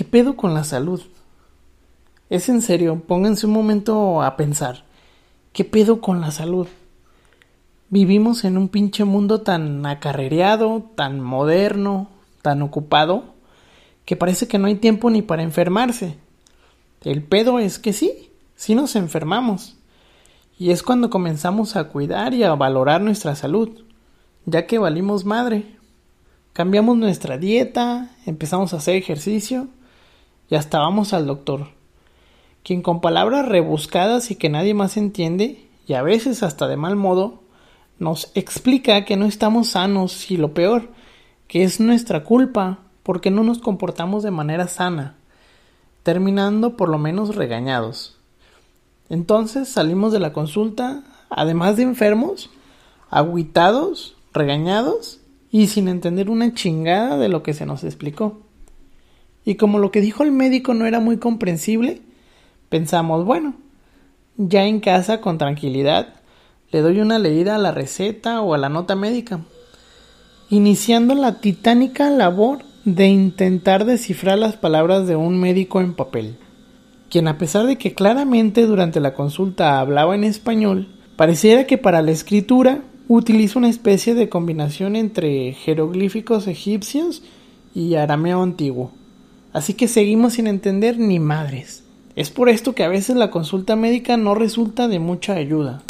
¿Qué pedo con la salud? Es en serio, pónganse un momento a pensar. ¿Qué pedo con la salud? Vivimos en un pinche mundo tan acarrereado, tan moderno, tan ocupado, que parece que no hay tiempo ni para enfermarse. El pedo es que sí, sí nos enfermamos. Y es cuando comenzamos a cuidar y a valorar nuestra salud, ya que valimos madre. Cambiamos nuestra dieta, empezamos a hacer ejercicio y hasta vamos al doctor, quien con palabras rebuscadas y que nadie más entiende, y a veces hasta de mal modo, nos explica que no estamos sanos y lo peor, que es nuestra culpa porque no nos comportamos de manera sana, terminando por lo menos regañados. Entonces salimos de la consulta, además de enfermos, aguitados, regañados y sin entender una chingada de lo que se nos explicó. Y como lo que dijo el médico no era muy comprensible, pensamos, bueno, ya en casa con tranquilidad le doy una leída a la receta o a la nota médica, iniciando la titánica labor de intentar descifrar las palabras de un médico en papel, quien a pesar de que claramente durante la consulta hablaba en español, pareciera que para la escritura utiliza una especie de combinación entre jeroglíficos egipcios y arameo antiguo. Así que seguimos sin entender ni madres. Es por esto que a veces la consulta médica no resulta de mucha ayuda.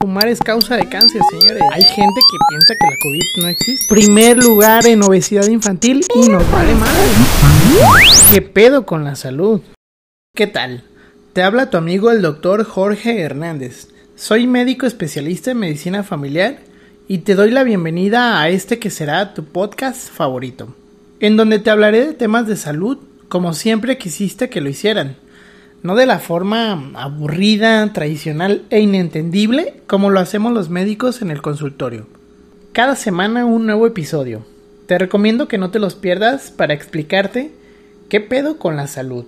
Fumar es causa de cáncer, señores. Hay gente que piensa que la COVID no existe. Primer lugar en obesidad infantil y nos vale madre. ¿Qué pedo con la salud? ¿Qué tal? Te habla tu amigo el doctor Jorge Hernández. Soy médico especialista en medicina familiar y te doy la bienvenida a este que será tu podcast favorito, en donde te hablaré de temas de salud como siempre quisiste que lo hicieran no de la forma aburrida, tradicional e inentendible como lo hacemos los médicos en el consultorio. Cada semana un nuevo episodio. Te recomiendo que no te los pierdas para explicarte qué pedo con la salud.